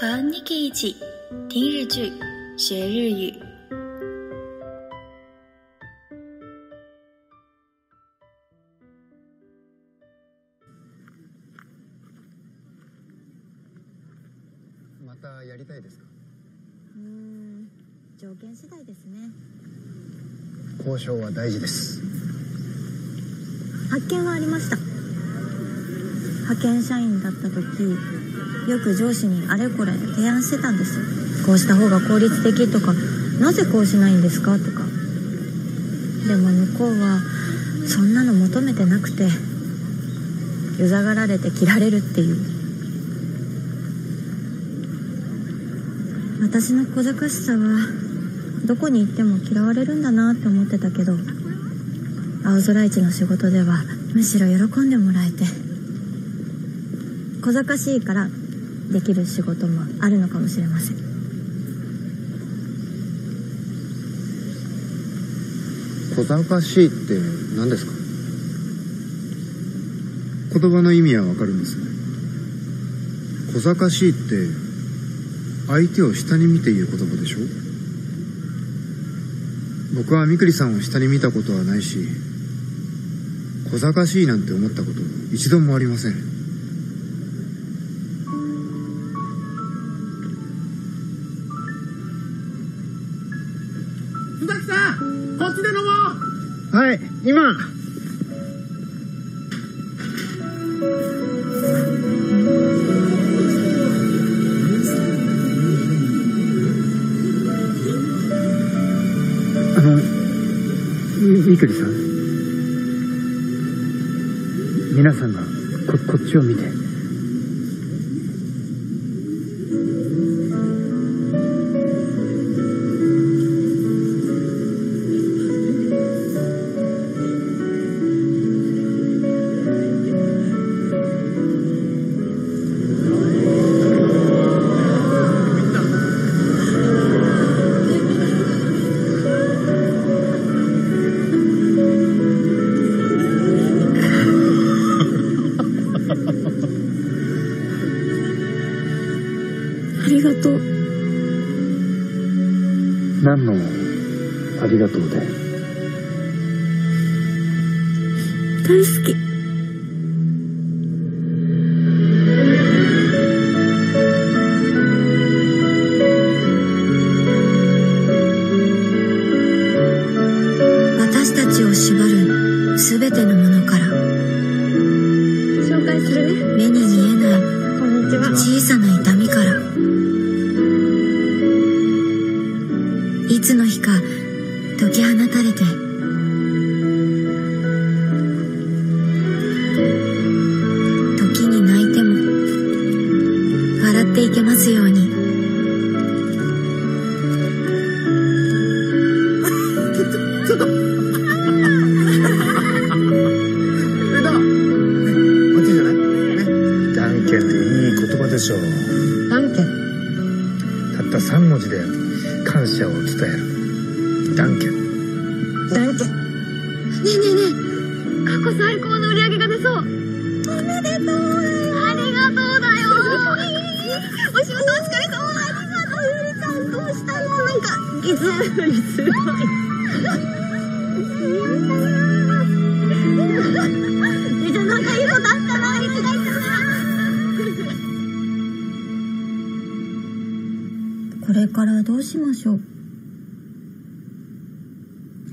和 Niki 一起听日剧、学日语。またやりたいですか？うーん条件次第ですね。交渉は大事です。発見はありました。派遣社員だった時よく上司にあれこれ提案してたんです。こうした方が効率的とかなぜこうしないんですかとか。でも向こうはそんなの求めてなくてうざがられて切られるっていう。私の小賢しさはどこに行っても嫌われるんだなって思ってたけど青空市の仕事ではむしろ喜んでもらえて。小賢しいからできる仕事もあるのかもしれません。小賢しいって何ですか？言葉の意味はわかるんです小賢しいって相手を下に見て言う言葉でしょ？僕はみくりさんを下に見たことはないし小賢しいなんて思ったこと一度もありません。崎さんこっちで飲もう。はい今。あのみみくりさん。皆さんがここっちを見て。りがとう。何のありがとうで？大好き文字で感謝を伝える。ダンケン。何件ねえねえねえ。過去最高の売り上げが出そう。おめでとう。ありがとうだよ。お仕事お疲れ様。ありがとうゆりちゃんどうしたの？なんかいつもよりすごいからどうしましょう？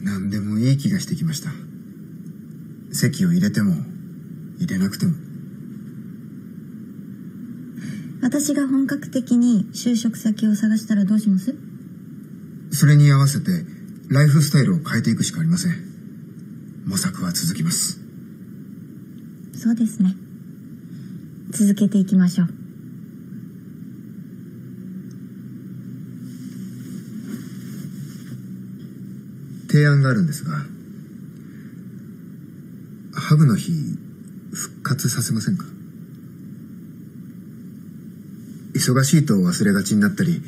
何でもいい気がしてきました。席を入れても入れなくても。私が本格的に就職先を探したらどうします？それに合わせてライフスタイルを変えていくしかありません。模索は続きます。そうですね。続けていきましょう提案があるんですがハグの日復活させませんか？忙しいと忘れがちになったり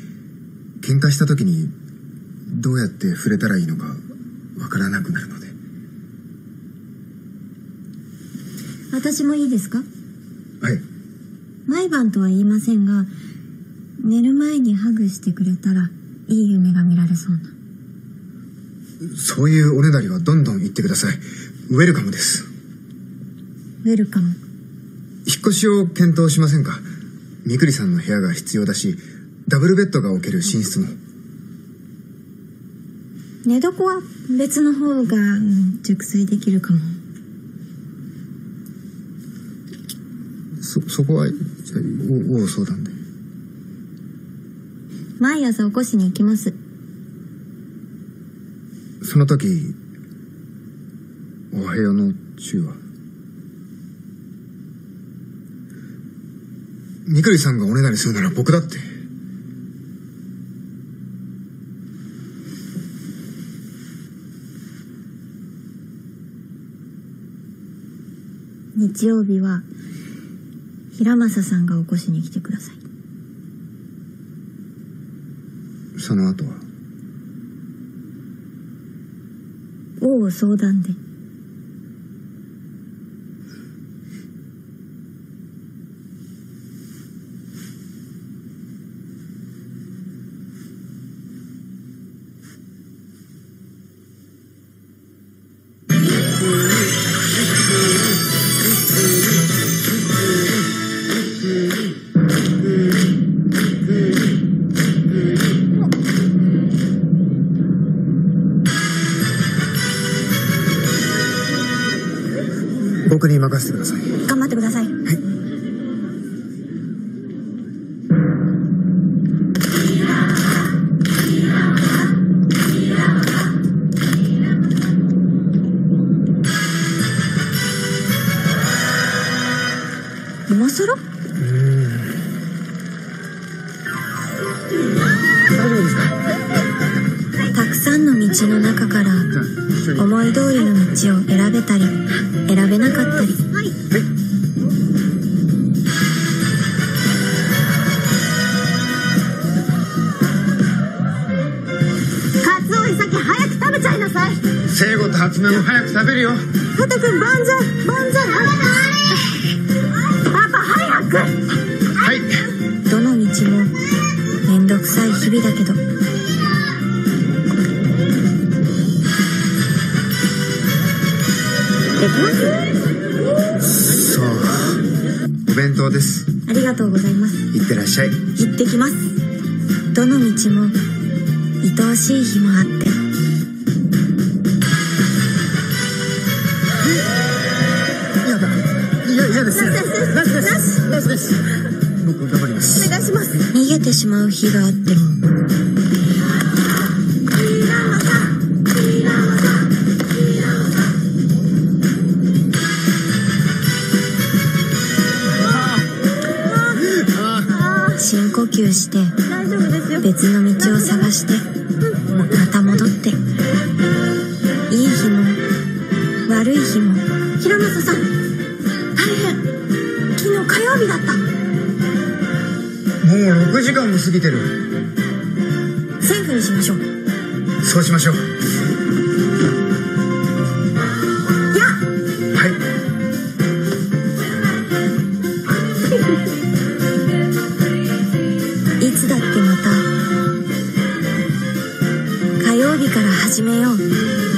喧嘩した時にどうやって触れたらいいのかわからなくなるので。私もいいですか？はい。毎晩とは言いませんが寝る前にハグしてくれたらいい夢が見られそうなそういうおねだりはどんどん言ってください。ウェルカムです。ウェルカム。引っ越しを検討しませんか？みくりさんの部屋が必要だしダブルベッドが置ける寝室も。寝床は別の方が、うん熟睡できるかも。そそこはじゃあおお相談で。毎朝起こしに行きますその時おはようの中は。みくりさんがおねだりするなら僕だって。日曜日は平正さんが起こしに来てください。その後は？王相談で。僕に任せてください。頑張ってください。今更？大丈夫ですか？たくさんの道の中からじゃあ一緒に。思い通りの道を選べたりさい聖子と初音も早く食べるよ。ハト君万歳万歳。パパ早く。はい。どの道もめんどくさい日々だけど。できます？そう。お弁当です。ありがとうございます。いってらっしゃい。行ってきます。どの道も愛おしい日もあって嫌ですなしですなしです僕頑張りますお願いします逃げてしまう日があっても深呼吸して別の道変昨日火曜日だった。もう6時間も過ぎてる。セーフにしましょう。そうしましょう。やはい。いつだってまた火曜日から始めよう